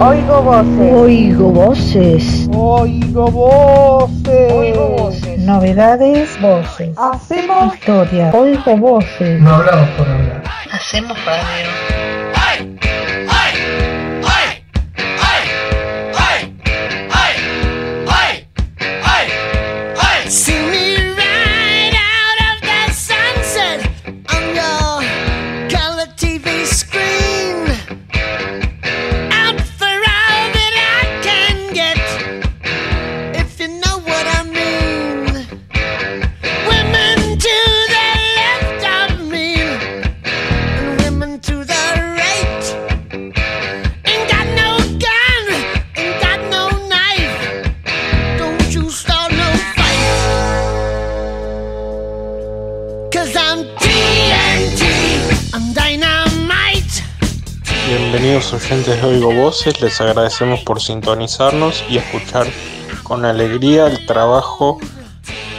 Oigo voces. Oigo voces. Oigo voces. Oigo voces. Novedades, voces. Hacemos Historia. Oigo voces. No hablamos por hablar. Hacemos radio. Oyentes Oigo Voces, les agradecemos por sintonizarnos y escuchar con alegría el trabajo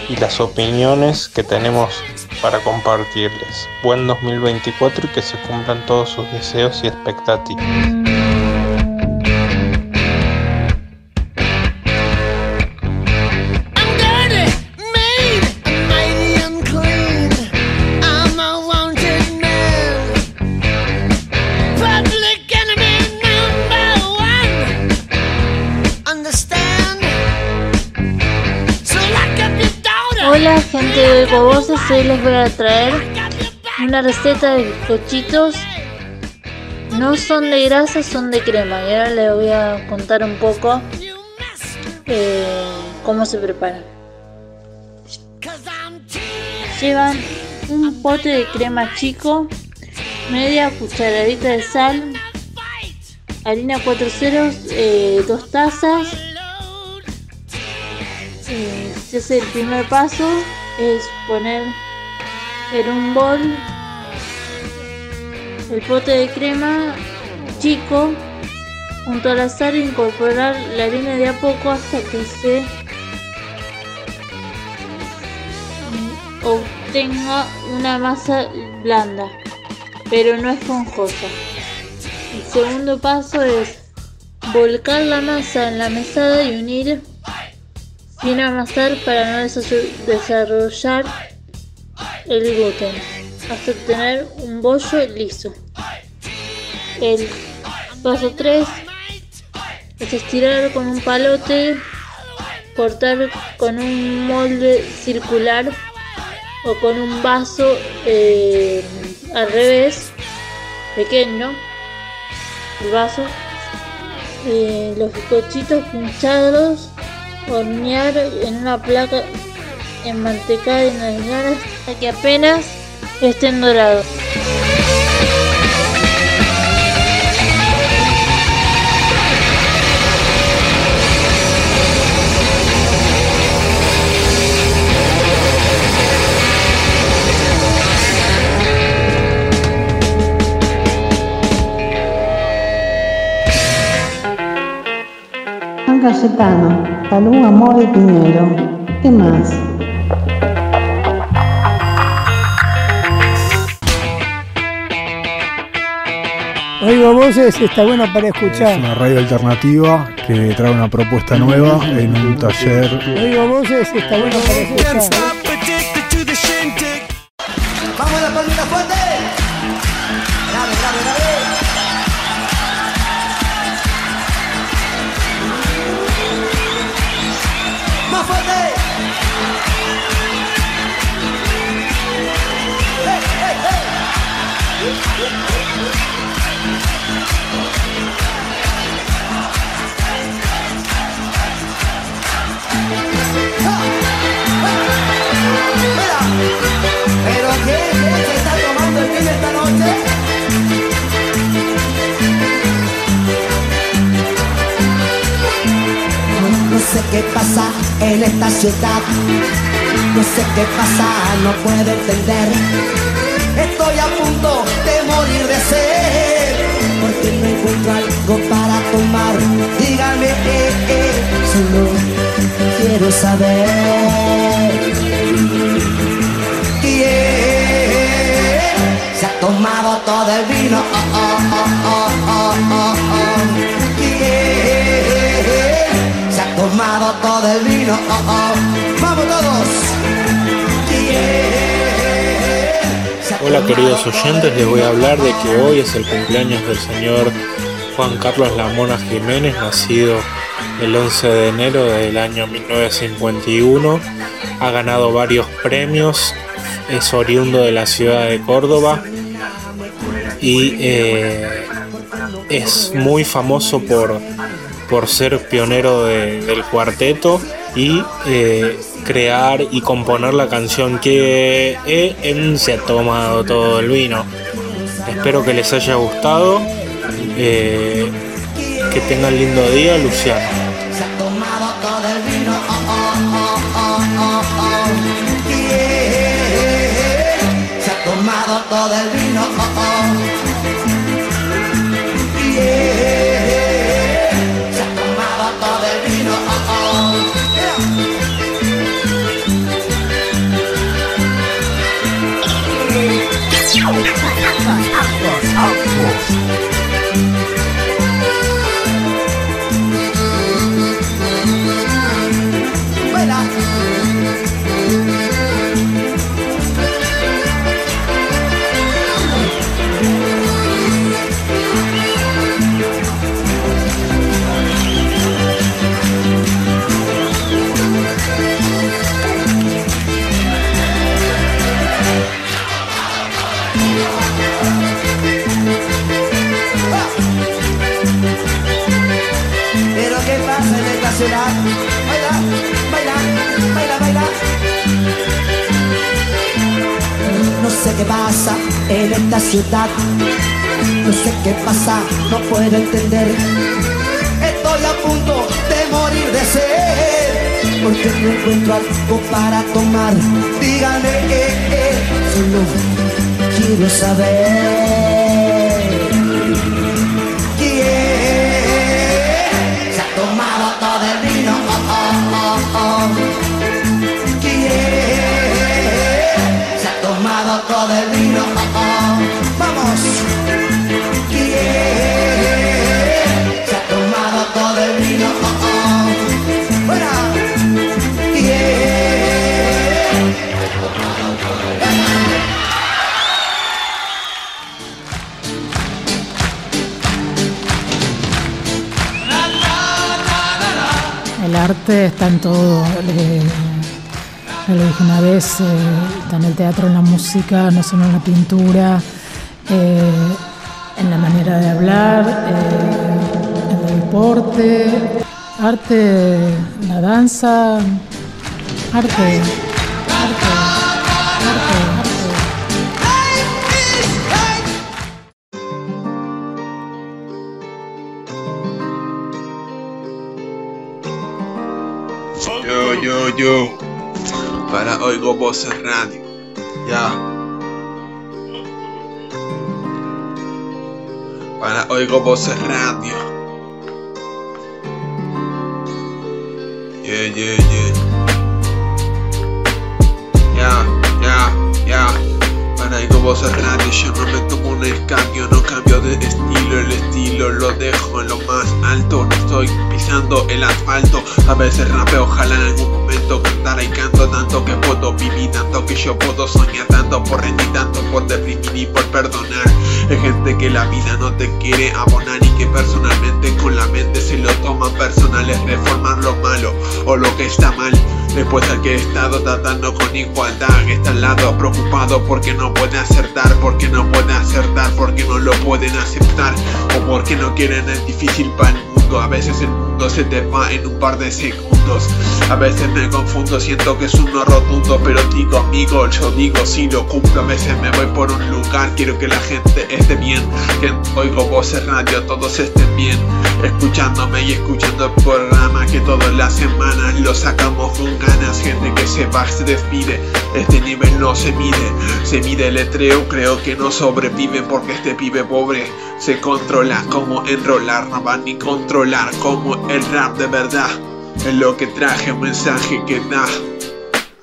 y las opiniones que tenemos para compartirles. Buen 2024 y que se cumplan todos sus deseos y expectativas. De Voces, hoy les voy a traer una receta de bizcochitos. No son de grasa, son de crema. Y ahora les voy a contar un poco eh, cómo se preparan. Llevan un pote de crema chico, media cucharadita de sal, harina 4 ceros, 2 tazas. Eh, se hace el primer paso es poner en un bol el pote de crema chico junto al azar incorporar la harina de a poco hasta que se obtenga una masa blanda pero no esponjosa. El segundo paso es volcar la masa en la mesada y unir sin amasar para no desa- desarrollar el gluten hasta obtener un bollo liso. El paso 3 es estirar con un palote, cortar con un molde circular o con un vaso eh, al revés, pequeño, el vaso, eh, los bizcochitos pinchados, hornear en una placa enmantecada y engañar hasta que apenas estén dorados. Cayetano, Salud, Amor y Piñero. ¿Qué más? Oigo voces, está bueno para Es escuchar. una radio alternativa que trae una propuesta nueva en un taller. Oigo voces, está bueno para escuchar. Vamos la palmita fuerte. Grave, grave, grave. Hey, hey, hey. En esta ciudad. No sé qué pasa, no puedo entender. Estoy a punto de morir de sed. Porque no encuentro algo para tomar. Dígame, eh, eh, solo quiero saber. ¿Quién se ha tomado todo el vino? Oh, oh, oh, vino. Oh, oh. Todos. Hola queridos oyentes, les voy a hablar de que hoy es el cumpleaños del señor Juan Carlos Lamona Jiménez, nacido el 11 de enero del año 1951. Ha ganado varios premios, es oriundo de la ciudad de Córdoba y eh, es muy famoso por, por ser pionero del cuarteto y eh, crear y componer la canción que en se ha tomado todo el vino. Espero que les haya gustado. Eh, que tengan lindo día, Luciano. Qué pasa en esta ciudad. No sé qué pasa, no puedo entender. Estoy a punto de morir de sed Porque no encuentro algo para tomar. Dígame que, que solo quiero saber El arte está en todo. lo dije una vez, está en el teatro, en la música, no solo en la pintura, eh, en la manera de hablar, eh, en el deporte, arte, la danza, arte, Yo, yo. Para Oigo Voces Radio. Ya. Para Oigo Voces Radio. Yeah, yeah, yeah. Radio. Yo no me tomo un escambio, no cambio de estilo. El estilo lo dejo en lo más alto. No estoy pisando el asfalto. A veces rapeo, ojalá en algún momento cantara y canto tanto que puedo vivir, tanto que yo puedo soñar, tanto por rendir, tanto por deprimir y por perdonar. Hay gente que la vida no te quiere abonar y que personalmente con la mente se lo toman personales, reformar lo malo o lo que está mal. Después al que he estado tratando con igualdad, está al lado preocupado porque no puede acertar, porque no puede acertar, porque no lo pueden aceptar o porque no quieren es difícil el mundo. A veces el mundo se te va en un par de segundos. A veces me confundo, siento que es uno rotundo, pero digo amigo, yo digo si lo cumplo. A veces me voy por un lugar, quiero que la gente esté bien, que oigo voces radio, todos estén bien, escuchándome y escuchando el programa que todas las semanas lo sacamos con ganas. Gente que se va, se despide, este nivel no se mide, se mide el letreo, creo que no sobrevive porque este pibe pobre se controla como enrolar, no va ni controlar como el rap de verdad. Es lo que traje, un mensaje que da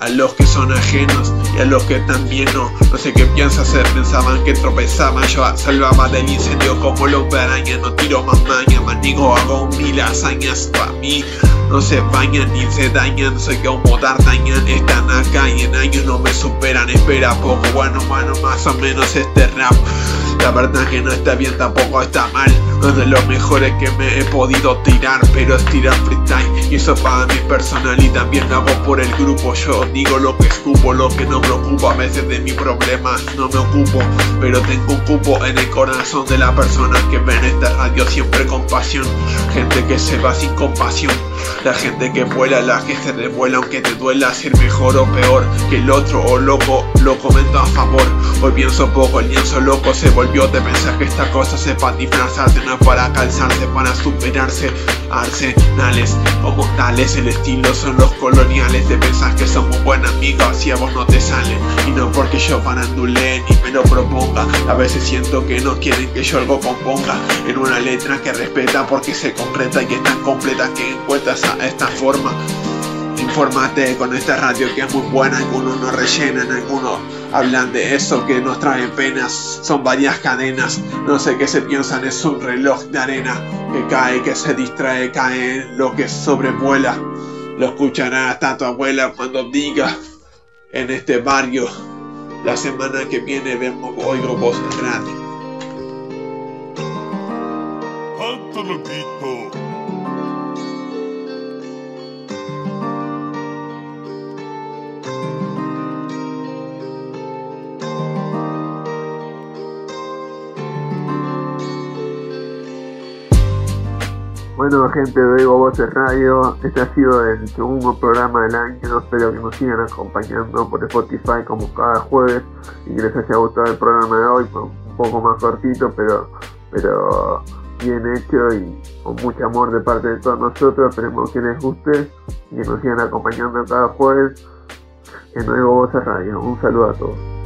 a los que son ajenos y a los que también no. No sé qué piensa hacer, pensaban que tropezaban. Yo salvaba del incendio como los araña. No tiro más maña, manigo, hago mil hazañas para mí. No se bañan ni se dañan, soy como D'Artagnan. Están acá y en años no me superan. Espera poco, bueno, bueno, más o menos este rap. La verdad que no está bien, tampoco está mal. No es de los mejores que me he podido tirar, pero es tirar freestyle. Y eso para mi personal y también hago por el grupo. Yo digo lo que escupo, lo que no me ocupa. A veces de mis problemas no me ocupo, pero tengo un cupo en el corazón de la persona que ven esta radio siempre con pasión. Gente que se va sin compasión. La gente que vuela, la que se revuela aunque te duela ser mejor o peor que el otro o loco, lo comento a favor. Hoy pienso poco, el lienzo loco se volvió de pensar que esta cosa se para disfrazarse, no para calzarse, para superarse. Arsenales como tales, el estilo son los coloniales. De pensar que somos buenos amigos si a vos no te salen. Y no porque yo farandule ni me lo proponga. A veces siento que no quieren que yo algo componga en una letra que respeta porque se concreta y es tan completa que encuentra esta forma. Infórmate con esta radio que es muy buena, algunos no rellenan, algunos hablan de eso que nos trae penas, son varias cadenas, no sé qué se piensan, es un reloj de arena que cae, que se distrae, cae en lo que sobrevuela. Lo escuchará hasta tu abuela cuando diga en este barrio, la semana que viene vemos Oigo Voz Radio. Bueno gente de Oigo Voces Radio, este ha sido el segundo programa del año, espero que nos sigan acompañando por Spotify como cada jueves. Y que les haya gustado el programa de hoy, un poco más cortito pero, pero bien hecho y con mucho amor de parte de todos nosotros, esperemos que les guste y que nos sigan acompañando cada jueves. En Oigo Voces Radio. Un saludo a todos.